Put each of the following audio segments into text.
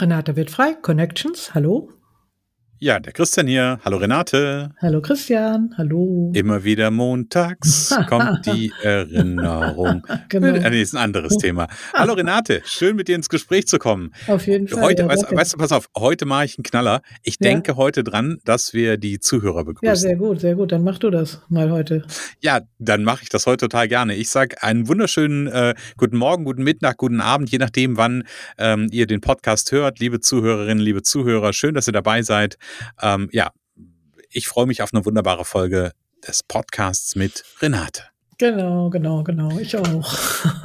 Renate wird frei, Connections, hallo. Ja, der Christian hier. Hallo Renate. Hallo Christian, hallo. Immer wieder montags kommt die Erinnerung. genau. Äh, nee, ist ein anderes Thema. Hallo Renate, schön mit dir ins Gespräch zu kommen. Auf jeden Fall. Heute, ja, weißt, weißt, du, pass auf, heute mache ich einen Knaller. Ich ja. denke heute dran, dass wir die Zuhörer begrüßen. Ja, sehr gut, sehr gut. Dann mach du das mal heute. Ja, dann mache ich das heute total gerne. Ich sage einen wunderschönen äh, guten Morgen, guten Mittag, guten Abend, je nachdem, wann ähm, ihr den Podcast hört. Liebe Zuhörerinnen, liebe Zuhörer, schön, dass ihr dabei seid. Ähm, ja, ich freue mich auf eine wunderbare Folge des Podcasts mit Renate. Genau, genau, genau. Ich auch.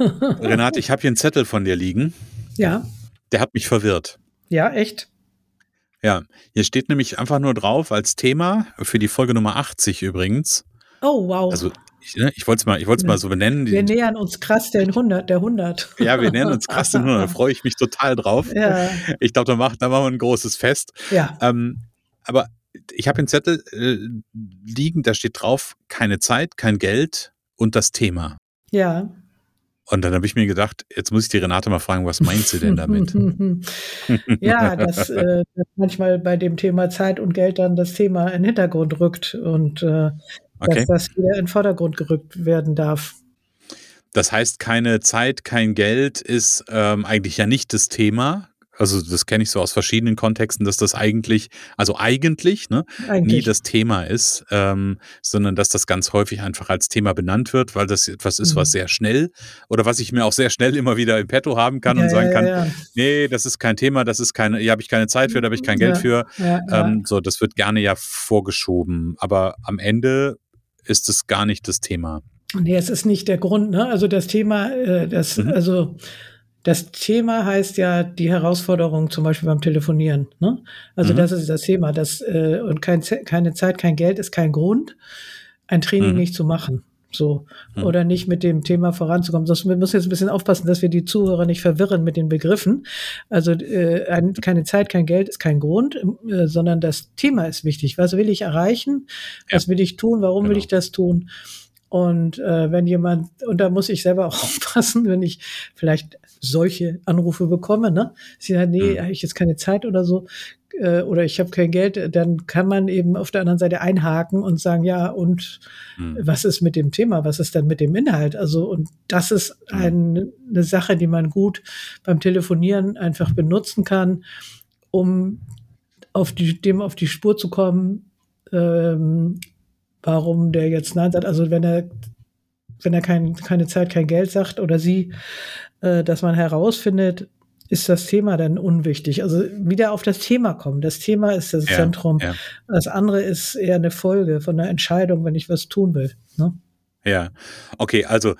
Renate, ich habe hier einen Zettel von dir liegen. Ja. Der hat mich verwirrt. Ja, echt? Ja, hier steht nämlich einfach nur drauf als Thema für die Folge Nummer 80 übrigens. Oh, wow. Also ich, ne, ich wollte es mal, ich mal so benennen. Wir nähern uns krass den 100, der 100. Ja, wir nähern uns krass den 100. Da freue ich mich total drauf. Ja. Ich glaube, da machen, da machen wir ein großes Fest. Ja. Ähm, aber ich habe einen Zettel äh, liegen, da steht drauf, keine Zeit, kein Geld und das Thema. Ja. Und dann habe ich mir gedacht, jetzt muss ich die Renate mal fragen, was meint sie denn damit? ja, dass, äh, dass, manchmal bei dem Thema Zeit und Geld dann das Thema in den Hintergrund rückt und äh, okay. dass das wieder in den Vordergrund gerückt werden darf. Das heißt, keine Zeit, kein Geld ist ähm, eigentlich ja nicht das Thema, also das kenne ich so aus verschiedenen Kontexten, dass das eigentlich, also eigentlich, ne, eigentlich. nie das Thema ist, ähm, sondern dass das ganz häufig einfach als Thema benannt wird, weil das etwas ist, mhm. was sehr schnell oder was ich mir auch sehr schnell immer wieder im Petto haben kann ja, und sagen ja, kann, ja. nee, das ist kein Thema, das ist keine, hier habe ich keine Zeit für, da habe ich kein Geld für. Ähm, so, das wird gerne ja vorgeschoben. Aber am Ende ist es gar nicht das Thema. Nee, es ist nicht der Grund, ne? Also das Thema, äh, das, mhm. also das Thema heißt ja die Herausforderung zum Beispiel beim Telefonieren. Ne? Also mhm. das ist das Thema. Das, äh, und kein, keine Zeit, kein Geld ist kein Grund, ein Training mhm. nicht zu machen. So. Mhm. Oder nicht mit dem Thema voranzukommen. Das, wir müssen jetzt ein bisschen aufpassen, dass wir die Zuhörer nicht verwirren mit den Begriffen. Also äh, ein, keine Zeit, kein Geld ist kein Grund, äh, sondern das Thema ist wichtig. Was will ich erreichen? Was will ich tun? Warum genau. will ich das tun? Und äh, wenn jemand, und da muss ich selber auch aufpassen, wenn ich vielleicht solche Anrufe bekomme, ne? Sie sagen, nee, mhm. habe ich jetzt keine Zeit oder so, äh, oder ich habe kein Geld, dann kann man eben auf der anderen Seite einhaken und sagen, ja, und mhm. was ist mit dem Thema? Was ist dann mit dem Inhalt? Also, und das ist mhm. ein, eine Sache, die man gut beim Telefonieren einfach benutzen kann, um auf die, dem auf die Spur zu kommen, ähm, warum der jetzt Nein sagt. Also wenn er, wenn er kein, keine Zeit, kein Geld sagt oder sie, äh, dass man herausfindet, ist das Thema dann unwichtig. Also wieder auf das Thema kommen. Das Thema ist das ja, Zentrum. Ja. Das andere ist eher eine Folge von einer Entscheidung, wenn ich was tun will. Ne? Ja, okay, also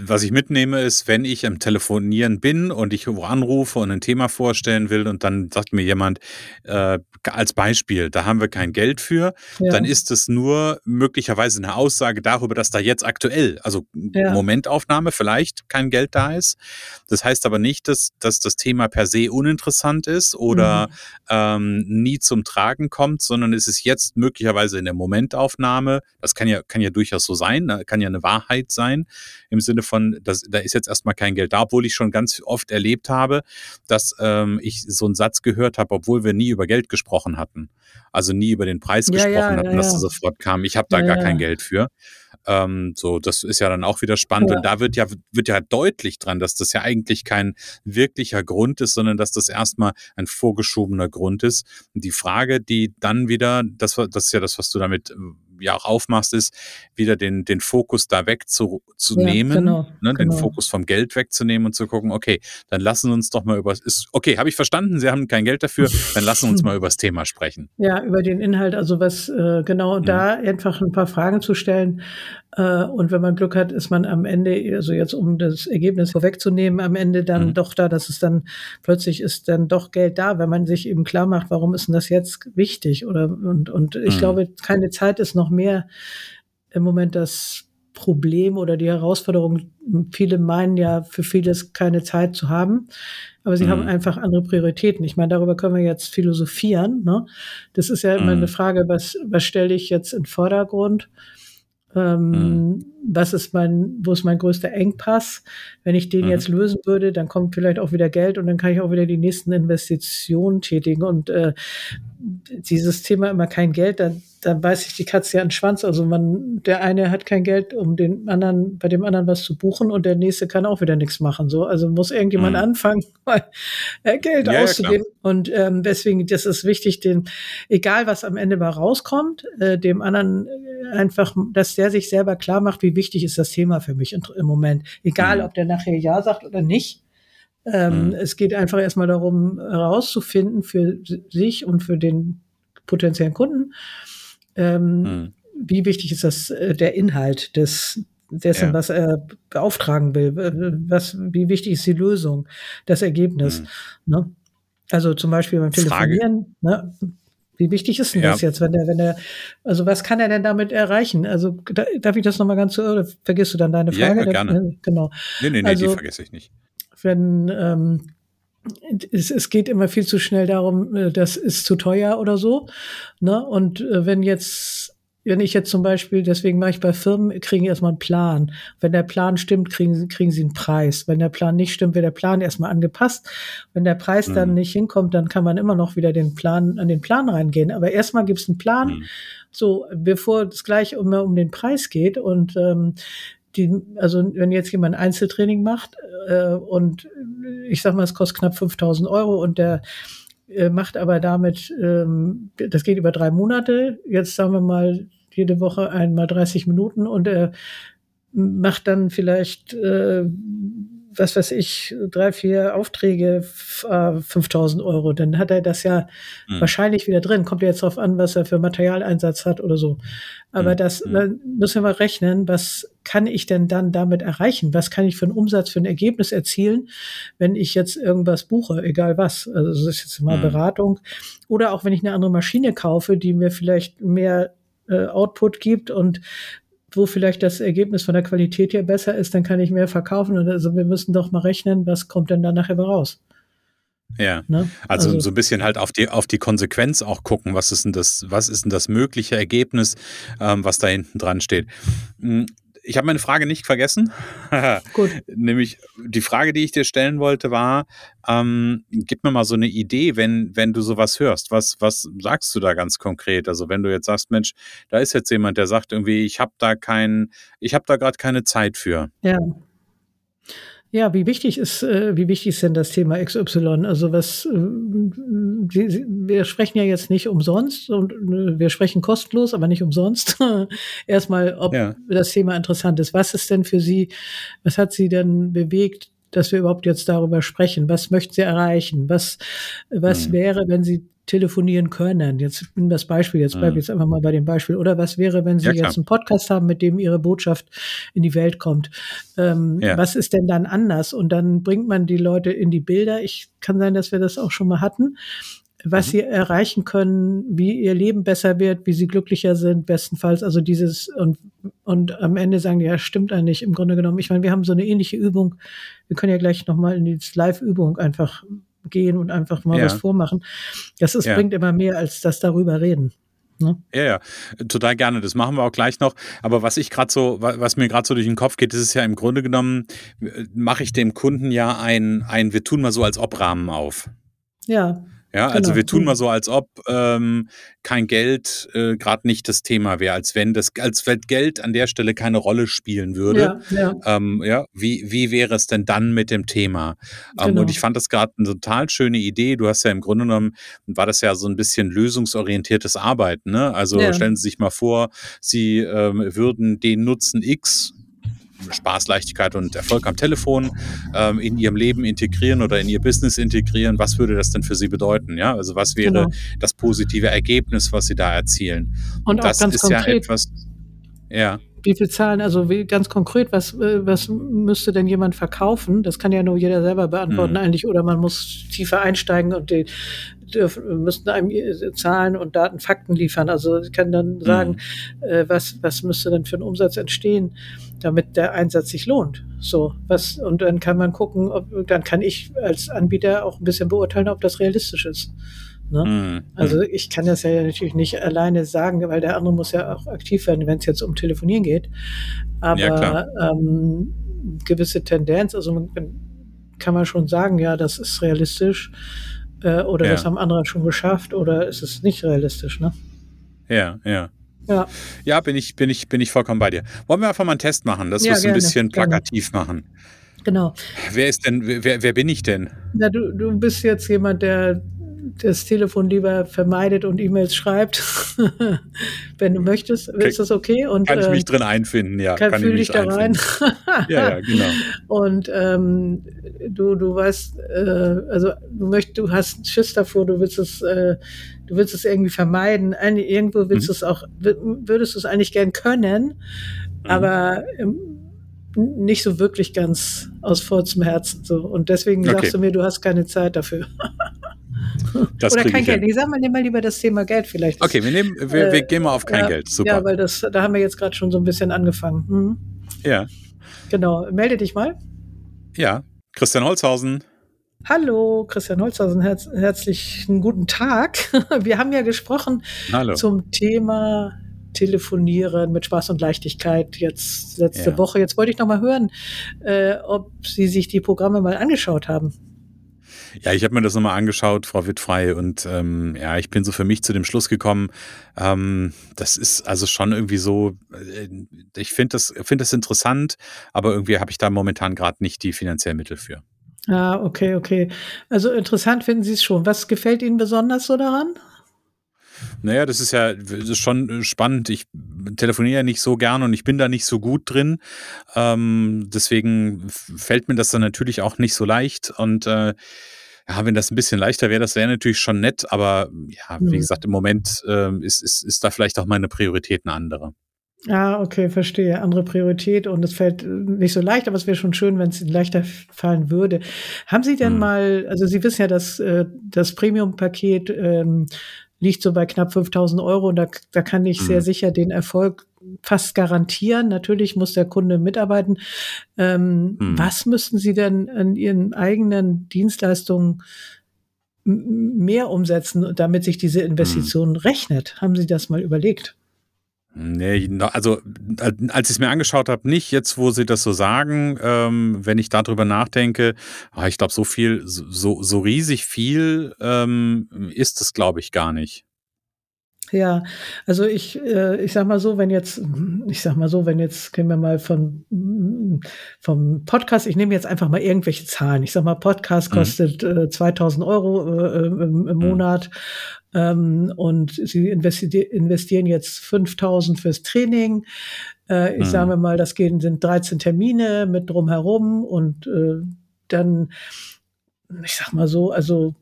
was ich mitnehme, ist, wenn ich am Telefonieren bin und ich anrufe und ein Thema vorstellen will und dann sagt mir jemand, äh, als Beispiel, da haben wir kein Geld für, ja. dann ist es nur möglicherweise eine Aussage darüber, dass da jetzt aktuell, also ja. Momentaufnahme vielleicht kein Geld da ist. Das heißt aber nicht, dass, dass das Thema per se uninteressant ist oder mhm. ähm, nie zum Tragen kommt, sondern es ist jetzt möglicherweise in der Momentaufnahme, das kann ja, kann ja durchaus so sein, ne, kann ja eine Wahrheit sein, im Sinne von, dass, da ist jetzt erstmal kein Geld da, obwohl ich schon ganz oft erlebt habe, dass ähm, ich so einen Satz gehört habe, obwohl wir nie über Geld gesprochen hatten. Also nie über den Preis ja, gesprochen ja, hatten, ja, dass er sofort kam. Ich habe da gar kein Geld für. Ähm, so, das ist ja dann auch wieder spannend. Ja. Und da wird ja, wird ja deutlich dran, dass das ja eigentlich kein wirklicher Grund ist, sondern dass das erstmal ein vorgeschobener Grund ist. Und die Frage, die dann wieder, das, das ist ja das, was du damit äh, ja auch aufmachst, ist, wieder den, den Fokus da wegzunehmen, ja, genau, ne, genau. den Fokus vom Geld wegzunehmen und zu gucken, okay, dann lassen wir uns doch mal über, ist, okay, habe ich verstanden, Sie haben kein Geld dafür, dann lassen wir uns mal über das Thema sprechen. Ja, über den Inhalt, also was, äh, genau, mhm. da einfach ein paar Fragen zu stellen, und wenn man Glück hat, ist man am Ende, also jetzt um das Ergebnis vorwegzunehmen, am Ende dann mhm. doch da, dass es dann plötzlich ist dann doch Geld da, wenn man sich eben klar macht, warum ist denn das jetzt wichtig? Oder und, und ich mhm. glaube, keine Zeit ist noch mehr im Moment das Problem oder die Herausforderung. Viele meinen ja für vieles keine Zeit zu haben, aber sie mhm. haben einfach andere Prioritäten. Ich meine, darüber können wir jetzt philosophieren. Ne? Das ist ja immer eine mhm. Frage, was, was stelle ich jetzt in Vordergrund? Ähm, mhm. Was ist mein, wo ist mein größter Engpass? Wenn ich den mhm. jetzt lösen würde, dann kommt vielleicht auch wieder Geld und dann kann ich auch wieder die nächsten Investitionen tätigen. Und äh, dieses Thema immer kein Geld, dann da beißt sich die Katze ja an den Schwanz. Also man, der eine hat kein Geld, um den anderen, bei dem anderen was zu buchen und der nächste kann auch wieder nichts machen. So, also muss irgendjemand mhm. anfangen, mal äh, Geld ja, auszugeben. Ja, und ähm, deswegen, das ist wichtig, den, egal was am Ende mal rauskommt, äh, dem anderen einfach, dass der sich selber klar macht, wie wichtig ist das Thema für mich im Moment. Egal, mhm. ob der nachher Ja sagt oder nicht. Ähm, mhm. Es geht einfach erstmal darum, herauszufinden für sich und für den potenziellen Kunden, ähm, mhm. Wie wichtig ist das äh, der Inhalt des dessen, ja. was er beauftragen will? Was, wie wichtig ist die Lösung, das Ergebnis? Mhm. Ne? Also zum Beispiel beim Telefonieren, ne? Wie wichtig ist denn ja. das jetzt, wenn der, wenn der, also was kann er denn damit erreichen? Also da, darf ich das nochmal ganz, oder vergisst du dann deine Frage? Ja, gerne. Ne, genau. Nee, nee, nee, also, die vergesse ich nicht. Wenn, ähm, es, es geht immer viel zu schnell darum, äh, das ist zu teuer oder so. Ne? Und äh, wenn jetzt, wenn ich jetzt zum Beispiel, deswegen mache ich bei Firmen, kriegen erstmal einen Plan. Wenn der Plan stimmt, kriegen sie, kriegen sie einen Preis. Wenn der Plan nicht stimmt, wird der Plan erstmal angepasst. Wenn der Preis mhm. dann nicht hinkommt, dann kann man immer noch wieder den Plan, an den Plan reingehen. Aber erstmal gibt es einen Plan. Mhm. So, bevor es gleich immer um den Preis geht und ähm, die, also wenn jetzt jemand Einzeltraining macht äh, und ich sag mal, es kostet knapp 5000 Euro und der äh, macht aber damit, ähm, das geht über drei Monate, jetzt sagen wir mal jede Woche einmal 30 Minuten und er macht dann vielleicht äh, was weiß ich, drei, vier Aufträge, äh, 5000 Euro, dann hat er das ja mhm. wahrscheinlich wieder drin. Kommt ja jetzt darauf an, was er für Materialeinsatz hat oder so. Aber mhm. das mhm. müssen wir mal rechnen, was kann ich denn dann damit erreichen? Was kann ich für einen Umsatz, für ein Ergebnis erzielen, wenn ich jetzt irgendwas buche, egal was? Also das ist jetzt mal mhm. Beratung. Oder auch wenn ich eine andere Maschine kaufe, die mir vielleicht mehr äh, Output gibt und wo vielleicht das Ergebnis von der Qualität her besser ist, dann kann ich mehr verkaufen. Und also wir müssen doch mal rechnen, was kommt denn da nachher raus? Ja, ne? also, also, so ein bisschen halt auf die, auf die Konsequenz auch gucken, was ist denn das, was ist denn das mögliche Ergebnis, ähm, was da hinten dran steht. Ich habe meine Frage nicht vergessen. Gut. Nämlich die Frage, die ich dir stellen wollte, war, ähm, gib mir mal so eine Idee, wenn, wenn du sowas hörst. Was, was sagst du da ganz konkret? Also wenn du jetzt sagst, Mensch, da ist jetzt jemand, der sagt irgendwie, ich habe da kein, ich habe da gerade keine Zeit für. Ja. Ja, wie wichtig ist, äh, wie wichtig ist denn das Thema XY? Also was, äh, wir sprechen ja jetzt nicht umsonst und äh, wir sprechen kostenlos, aber nicht umsonst. Erstmal, ob ja. das Thema interessant ist. Was ist denn für Sie, was hat Sie denn bewegt, dass wir überhaupt jetzt darüber sprechen? Was möchten Sie erreichen? Was, was mhm. wäre, wenn Sie telefonieren können. Jetzt nimm das Beispiel, jetzt bleibe ich mhm. jetzt einfach mal bei dem Beispiel. Oder was wäre, wenn Sie ja, jetzt einen Podcast haben, mit dem Ihre Botschaft in die Welt kommt? Ähm, ja. Was ist denn dann anders? Und dann bringt man die Leute in die Bilder. Ich kann sein, dass wir das auch schon mal hatten. Was mhm. sie erreichen können, wie ihr Leben besser wird, wie sie glücklicher sind, bestenfalls. Also dieses und, und am Ende sagen, ja, stimmt eigentlich im Grunde genommen. Ich meine, wir haben so eine ähnliche Übung. Wir können ja gleich nochmal in die Live-Übung einfach gehen und einfach mal ja. was vormachen. Das ist, ja. bringt immer mehr als das darüber reden. Ne? Ja, ja, total gerne. Das machen wir auch gleich noch. Aber was ich gerade so, was mir gerade so durch den Kopf geht, ist es ja im Grunde genommen, mache ich dem Kunden ja ein, ein, wir tun mal so als Obrahmen auf. Ja. Ja, also genau. wir tun mal so, als ob ähm, kein Geld äh, gerade nicht das Thema wäre, als wenn das, als wenn Geld an der Stelle keine Rolle spielen würde. Ja, ja. Ähm, ja wie, wie wäre es denn dann mit dem Thema? Ähm, genau. Und ich fand das gerade eine total schöne Idee. Du hast ja im Grunde genommen, war das ja so ein bisschen lösungsorientiertes Arbeiten. Ne? Also ja. stellen Sie sich mal vor, Sie ähm, würden den Nutzen X Spaß, Leichtigkeit und Erfolg am Telefon ähm, in ihrem Leben integrieren oder in ihr Business integrieren, was würde das denn für sie bedeuten? Ja, also was wäre genau. das positive Ergebnis, was sie da erzielen? Und, und das ist konkret, ja etwas, ja. Wie viel Zahlen, also wie, ganz konkret, was, äh, was müsste denn jemand verkaufen? Das kann ja nur jeder selber beantworten mhm. eigentlich, oder man muss tiefer einsteigen und die, dürfen, müssten einem Zahlen und Daten, Fakten liefern. Also ich kann dann sagen, mhm. äh, was, was müsste denn für ein Umsatz entstehen, damit der Einsatz sich lohnt. So, was, und dann kann man gucken, ob, dann kann ich als Anbieter auch ein bisschen beurteilen, ob das realistisch ist. Ne? Mhm. Also ich kann das ja natürlich nicht alleine sagen, weil der andere muss ja auch aktiv werden, wenn es jetzt um Telefonieren geht. Aber ja, ähm, gewisse Tendenz, also man, kann man schon sagen, ja, das ist realistisch äh, oder ja. das haben andere schon geschafft oder ist es nicht realistisch, ne? Ja, ja. Ja. ja, bin ich, bin ich, bin ich vollkommen bei dir. Wollen wir einfach mal einen Test machen, dass ja, wir es ein bisschen plakativ gerne. machen? Genau. Wer ist denn, wer, wer bin ich denn? Ja, du, du bist jetzt jemand, der das Telefon lieber vermeidet und E-Mails schreibt, wenn du möchtest. Okay. Ist das okay? Und, kann ich mich äh, drin einfinden, ja. Kann, kann fühl dich da rein. ja, ja, genau. Und ähm, du, du weißt, äh, also du möchtest, du hast Schiss davor, du willst es, äh, du willst es irgendwie vermeiden. Ein, irgendwo willst mhm. du es auch, würdest du es eigentlich gern können, mhm. aber ähm, nicht so wirklich ganz aus vollstem Herzen. So. Und deswegen okay. sagst du mir, du hast keine Zeit dafür. Das Oder kein Geld. Ich sag mal, nehmen wir lieber das Thema Geld vielleicht. Okay, wir, nehmen, wir, äh, wir gehen mal auf kein ja, Geld. Super. Ja, weil das, da haben wir jetzt gerade schon so ein bisschen angefangen. Mhm. Ja. Genau. Melde dich mal. Ja, Christian Holzhausen. Hallo, Christian Holzhausen, herz, herzlichen guten Tag. Wir haben ja gesprochen Hallo. zum Thema Telefonieren mit Spaß und Leichtigkeit jetzt letzte ja. Woche. Jetzt wollte ich noch mal hören, äh, ob Sie sich die Programme mal angeschaut haben. Ja, ich habe mir das nochmal angeschaut, Frau Wittfrei, und ähm, ja, ich bin so für mich zu dem Schluss gekommen, ähm, das ist also schon irgendwie so, äh, ich finde das, find das interessant, aber irgendwie habe ich da momentan gerade nicht die finanziellen Mittel für. Ah, okay, okay. Also interessant finden Sie es schon. Was gefällt Ihnen besonders so daran? Naja, das ist ja das ist schon spannend. Ich telefoniere ja nicht so gern und ich bin da nicht so gut drin. Ähm, deswegen fällt mir das dann natürlich auch nicht so leicht. Und äh, ja, wenn das ein bisschen leichter wäre, das wäre natürlich schon nett, aber ja, wie mhm. gesagt, im Moment äh, ist, ist, ist da vielleicht auch meine Priorität eine andere. Ah, okay, verstehe. Andere Priorität und es fällt nicht so leicht, aber es wäre schon schön, wenn es leichter fallen würde. Haben Sie denn hm. mal, also Sie wissen ja, dass äh, das Premium-Paket ähm, liegt so bei knapp 5000 Euro und da, da kann ich sehr sicher den Erfolg fast garantieren. Natürlich muss der Kunde mitarbeiten. Ähm, hm. Was müssten Sie denn an Ihren eigenen Dienstleistungen mehr umsetzen, damit sich diese Investition hm. rechnet? Haben Sie das mal überlegt? Nee, also als ich es mir angeschaut habe, nicht jetzt, wo sie das so sagen, ähm, wenn ich darüber nachdenke, ah, ich glaube, so viel, so, so riesig viel ähm, ist es, glaube ich, gar nicht. Ja, also ich, äh, ich sag mal so, wenn jetzt, ich sag mal so, wenn jetzt, gehen wir mal von, vom Podcast, ich nehme jetzt einfach mal irgendwelche Zahlen. Ich sag mal, Podcast mhm. kostet äh, 2000 Euro äh, im, im mhm. Monat ähm, und sie investieren jetzt 5000 fürs Training. Äh, ich mhm. sage mal, das gehen, sind 13 Termine mit drumherum und äh, dann, ich sag mal so, also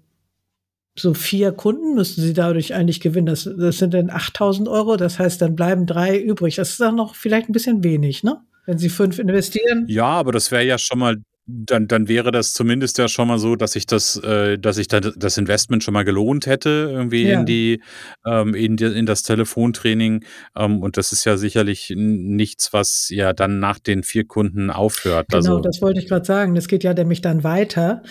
so vier Kunden müssten sie dadurch eigentlich gewinnen. Das, das sind dann 8000 Euro. Das heißt, dann bleiben drei übrig. Das ist dann noch vielleicht ein bisschen wenig, ne? Wenn sie fünf investieren. Ja, aber das wäre ja schon mal dann, dann wäre das zumindest ja schon mal so, dass ich das, äh, dass ich da das Investment schon mal gelohnt hätte, irgendwie ja. in die, ähm, in, die, in das Telefontraining. Ähm, und das ist ja sicherlich nichts, was ja dann nach den vier Kunden aufhört. Genau, also, das wollte ich gerade sagen. Das geht ja nämlich dann weiter.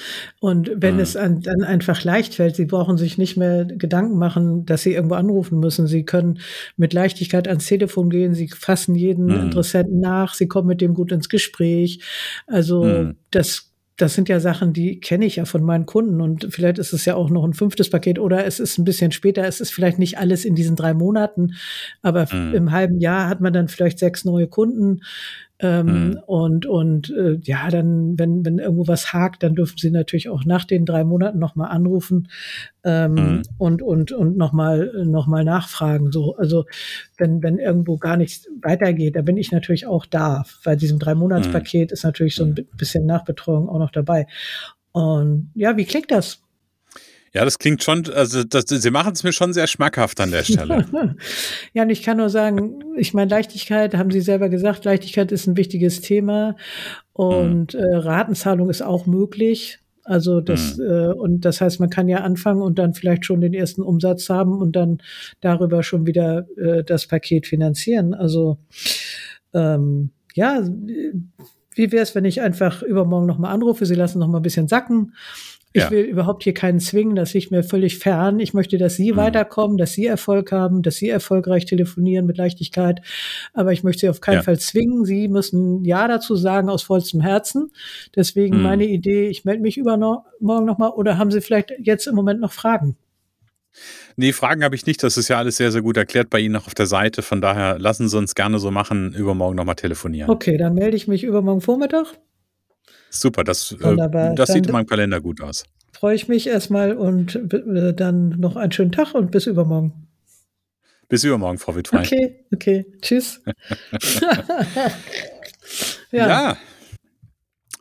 Und wenn mhm. es an, dann einfach leicht fällt, Sie brauchen sich nicht mehr Gedanken machen, dass Sie irgendwo anrufen müssen. Sie können mit Leichtigkeit ans Telefon gehen. Sie fassen jeden mhm. Interessenten nach. Sie kommen mit dem gut ins Gespräch. Also, mhm das das sind ja Sachen, die kenne ich ja von meinen Kunden und vielleicht ist es ja auch noch ein fünftes Paket oder es ist ein bisschen später, es ist vielleicht nicht alles in diesen drei Monaten, aber mhm. im halben Jahr hat man dann vielleicht sechs neue Kunden ähm, mhm. Und, und äh, ja, dann, wenn, wenn irgendwo was hakt, dann dürfen Sie natürlich auch nach den drei Monaten nochmal anrufen ähm, mhm. und, und, und nochmal noch mal nachfragen. So, also wenn, wenn irgendwo gar nichts weitergeht, da bin ich natürlich auch da. Bei diesem Drei-Monats-Paket mhm. ist natürlich so ein mhm. bisschen Nachbetreuung auch noch dabei. Und ja, wie klingt das? Ja, das klingt schon, also das, Sie machen es mir schon sehr schmackhaft an der Stelle. ja, und ich kann nur sagen, ich meine, Leichtigkeit, haben Sie selber gesagt, Leichtigkeit ist ein wichtiges Thema und mhm. äh, Ratenzahlung ist auch möglich. Also das, mhm. äh, und das heißt, man kann ja anfangen und dann vielleicht schon den ersten Umsatz haben und dann darüber schon wieder äh, das Paket finanzieren. Also ähm, ja, wie wäre es, wenn ich einfach übermorgen nochmal anrufe, Sie lassen nochmal ein bisschen sacken ich ja. will überhaupt hier keinen zwingen, das liegt mir völlig fern. Ich möchte, dass Sie mhm. weiterkommen, dass Sie Erfolg haben, dass Sie erfolgreich telefonieren mit Leichtigkeit. Aber ich möchte Sie auf keinen ja. Fall zwingen. Sie müssen Ja dazu sagen aus vollstem Herzen. Deswegen mhm. meine Idee, ich melde mich übermorgen nochmal. Oder haben Sie vielleicht jetzt im Moment noch Fragen? Nee, Fragen habe ich nicht. Das ist ja alles sehr, sehr gut erklärt bei Ihnen auch auf der Seite. Von daher lassen Sie uns gerne so machen, übermorgen nochmal telefonieren. Okay, dann melde ich mich übermorgen Vormittag. Super, das, äh, das sieht in meinem Kalender gut aus. Freue ich mich erstmal und dann noch einen schönen Tag und bis übermorgen. Bis übermorgen, Frau Wittwein. Okay, okay. Tschüss. ja. ja.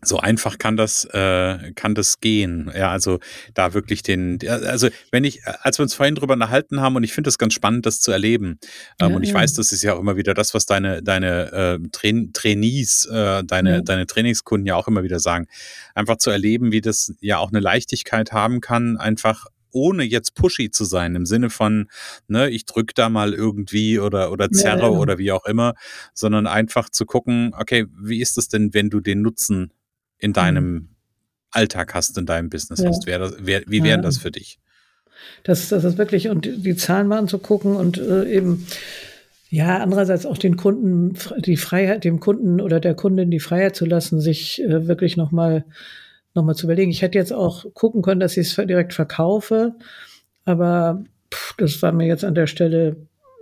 So einfach kann das, äh, kann das gehen. Ja, also da wirklich den, also wenn ich, als wir uns vorhin drüber unterhalten haben und ich finde es ganz spannend, das zu erleben. Ähm, ja, und ich ja. weiß, das ist ja auch immer wieder das, was deine, deine äh, Train Trainees, äh, deine, ja. deine Trainingskunden ja auch immer wieder sagen. Einfach zu erleben, wie das ja auch eine Leichtigkeit haben kann, einfach ohne jetzt pushy zu sein, im Sinne von, ne, ich drück da mal irgendwie oder, oder zerre ja, ja. oder wie auch immer, sondern einfach zu gucken, okay, wie ist es denn, wenn du den Nutzen in deinem mhm. Alltag hast, in deinem Business ja. hast. Wär das, wär, wie wäre ja. das für dich? Das, das ist wirklich, und die Zahlen mal anzugucken und äh, eben, ja, andererseits auch den Kunden, die Freiheit, dem Kunden oder der Kundin die Freiheit zu lassen, sich äh, wirklich nochmal noch mal zu überlegen. Ich hätte jetzt auch gucken können, dass ich es direkt verkaufe, aber pff, das war mir jetzt an der Stelle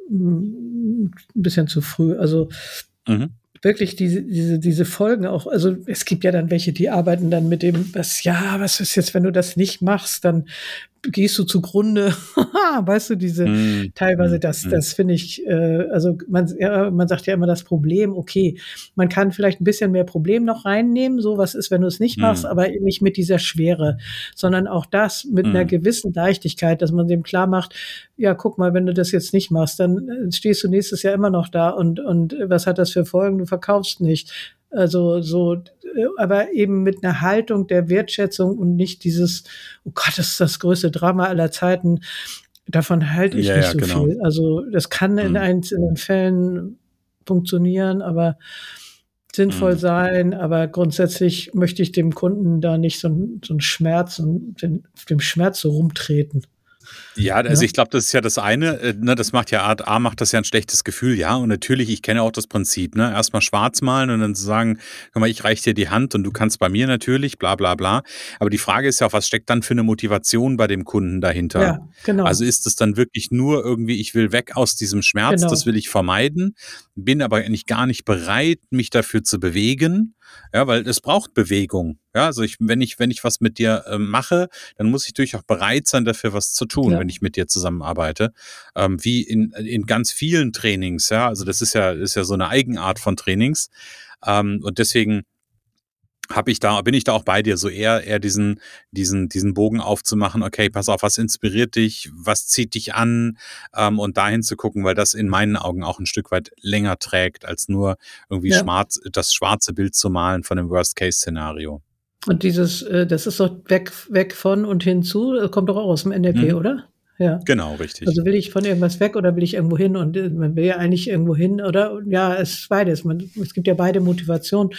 hm, ein bisschen zu früh. Also mhm wirklich diese, diese, diese Folgen auch, also es gibt ja dann welche, die arbeiten dann mit dem, was, ja, was ist jetzt, wenn du das nicht machst, dann gehst du zugrunde. weißt du, diese mm, teilweise das, mm. das finde ich, äh, also man, ja, man sagt ja immer das Problem, okay, man kann vielleicht ein bisschen mehr Problem noch reinnehmen, so was ist, wenn du es nicht machst, mm. aber nicht mit dieser Schwere, sondern auch das mit einer gewissen Leichtigkeit, dass man dem klar macht, ja, guck mal, wenn du das jetzt nicht machst, dann äh, stehst du nächstes Jahr immer noch da und, und was hat das für Folgen? Du verkaufst nicht. Also so, aber eben mit einer Haltung der Wertschätzung und nicht dieses, oh Gott, das ist das größte Drama aller Zeiten. Davon halte ich ja, nicht so genau. viel. Also das kann in mhm. einzelnen Fällen funktionieren, aber sinnvoll mhm. sein, aber grundsätzlich möchte ich dem Kunden da nicht so, so einen Schmerz und den, dem Schmerz so rumtreten. Ja, also ja. ich glaube, das ist ja das eine, äh, ne, das macht ja Art A, macht das ja ein schlechtes Gefühl, ja. Und natürlich, ich kenne auch das Prinzip, ne? Erstmal schwarz malen und dann zu sagen, guck mal, ich reiche dir die Hand und du kannst bei mir natürlich, bla bla bla. Aber die Frage ist ja auch, was steckt dann für eine Motivation bei dem Kunden dahinter? Ja, genau. Also ist es dann wirklich nur irgendwie, ich will weg aus diesem Schmerz, genau. das will ich vermeiden, bin aber eigentlich gar nicht bereit, mich dafür zu bewegen. Ja, weil es braucht Bewegung. Ja, also ich, wenn ich, wenn ich was mit dir äh, mache, dann muss ich durchaus bereit sein, dafür was zu tun, ja. wenn ich mit dir zusammenarbeite. Ähm, wie in, in ganz vielen Trainings, ja. Also das ist ja, ist ja so eine Eigenart von Trainings. Ähm, und deswegen habe ich da, bin ich da auch bei dir, so eher, eher diesen, diesen, diesen Bogen aufzumachen, okay, pass auf, was inspiriert dich, was zieht dich an ähm, und dahin zu gucken, weil das in meinen Augen auch ein Stück weit länger trägt, als nur irgendwie ja. schwarz, das schwarze Bild zu malen von dem Worst-Case-Szenario. Und dieses, äh, das ist doch weg, weg von und hinzu, kommt doch auch aus dem NLP, mhm. oder? Ja. Genau, richtig. Also will ich von irgendwas weg oder will ich irgendwo hin? Und äh, man will ja eigentlich irgendwo hin oder ja, es ist beides. Man, es gibt ja beide Motivationen.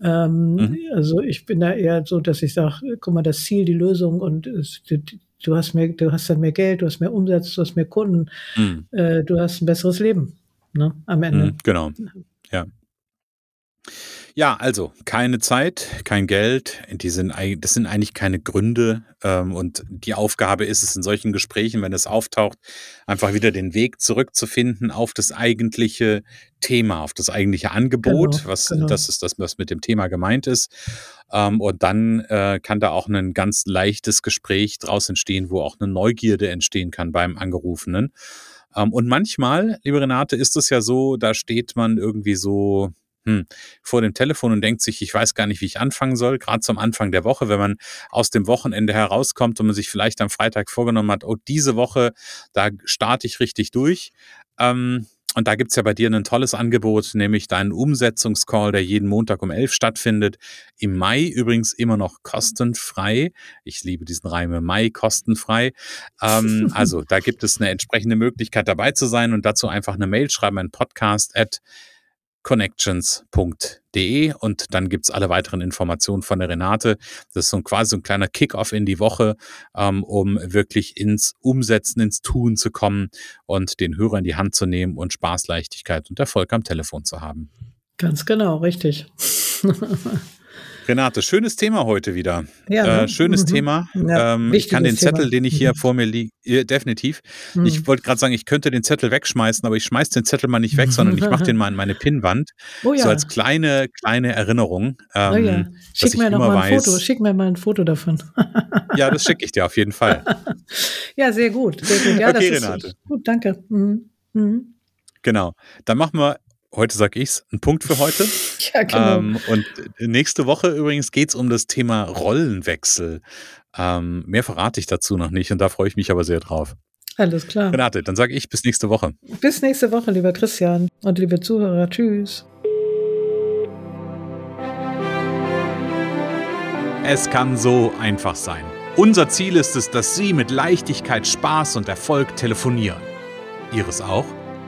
Ähm, mhm. Also ich bin da eher so, dass ich sage, guck mal, das Ziel, die Lösung und es, du, du, hast mehr, du hast dann mehr Geld, du hast mehr Umsatz, du hast mehr Kunden, mhm. äh, du hast ein besseres Leben, ne, am Ende. Mhm, genau. Ja. Ja, also keine Zeit, kein Geld, die sind, das sind eigentlich keine Gründe. Ähm, und die Aufgabe ist es in solchen Gesprächen, wenn es auftaucht, einfach wieder den Weg zurückzufinden auf das eigentliche Thema, auf das eigentliche Angebot, genau, was genau. das ist das, was mit dem Thema gemeint ist. Ähm, und dann äh, kann da auch ein ganz leichtes Gespräch draus entstehen, wo auch eine Neugierde entstehen kann beim Angerufenen. Ähm, und manchmal, liebe Renate, ist es ja so, da steht man irgendwie so hm, vor dem Telefon und denkt sich, ich weiß gar nicht, wie ich anfangen soll, gerade zum Anfang der Woche, wenn man aus dem Wochenende herauskommt und man sich vielleicht am Freitag vorgenommen hat, oh, diese Woche, da starte ich richtig durch. Ähm, und da gibt's ja bei dir ein tolles Angebot, nämlich deinen Umsetzungscall, der jeden Montag um elf stattfindet. Im Mai übrigens immer noch kostenfrei. Ich liebe diesen Reim im Mai kostenfrei. Ähm, also da gibt es eine entsprechende Möglichkeit dabei zu sein und dazu einfach eine Mail schreiben, ein Podcast at connections.de und dann gibt's alle weiteren Informationen von der Renate. Das ist so quasi so ein kleiner Kick-off in die Woche, ähm, um wirklich ins Umsetzen, ins Tun zu kommen und den Hörer in die Hand zu nehmen und Spaß, Leichtigkeit und Erfolg am Telefon zu haben. Ganz genau, richtig. Renate, schönes Thema heute wieder. Ja, ne? äh, schönes mhm. Thema. Ja, ähm, ich kann den Zettel, Thema. den ich hier mhm. vor mir liege, äh, definitiv. Mhm. Ich wollte gerade sagen, ich könnte den Zettel wegschmeißen, aber ich schmeiß den Zettel mal nicht weg, sondern ich mache den mal in meine Pinnwand. Oh ja. So als kleine, kleine Erinnerung. Ähm, oh ja. Schick mir noch mal ein weiß, Foto. Schick mir mal ein Foto davon. ja, das schicke ich dir auf jeden Fall. ja, sehr gut. Sehr gut. Ja, okay, Renate. gut, danke. Mhm. Mhm. Genau. Dann machen wir heute sage ich's, ein Punkt für heute. ja, genau. Ähm, und nächste Woche übrigens geht's um das Thema Rollenwechsel. Ähm, mehr verrate ich dazu noch nicht und da freue ich mich aber sehr drauf. Alles klar. Renate, dann sage ich bis nächste Woche. Bis nächste Woche, lieber Christian und liebe Zuhörer. Tschüss. Es kann so einfach sein. Unser Ziel ist es, dass Sie mit Leichtigkeit, Spaß und Erfolg telefonieren. Ihres auch?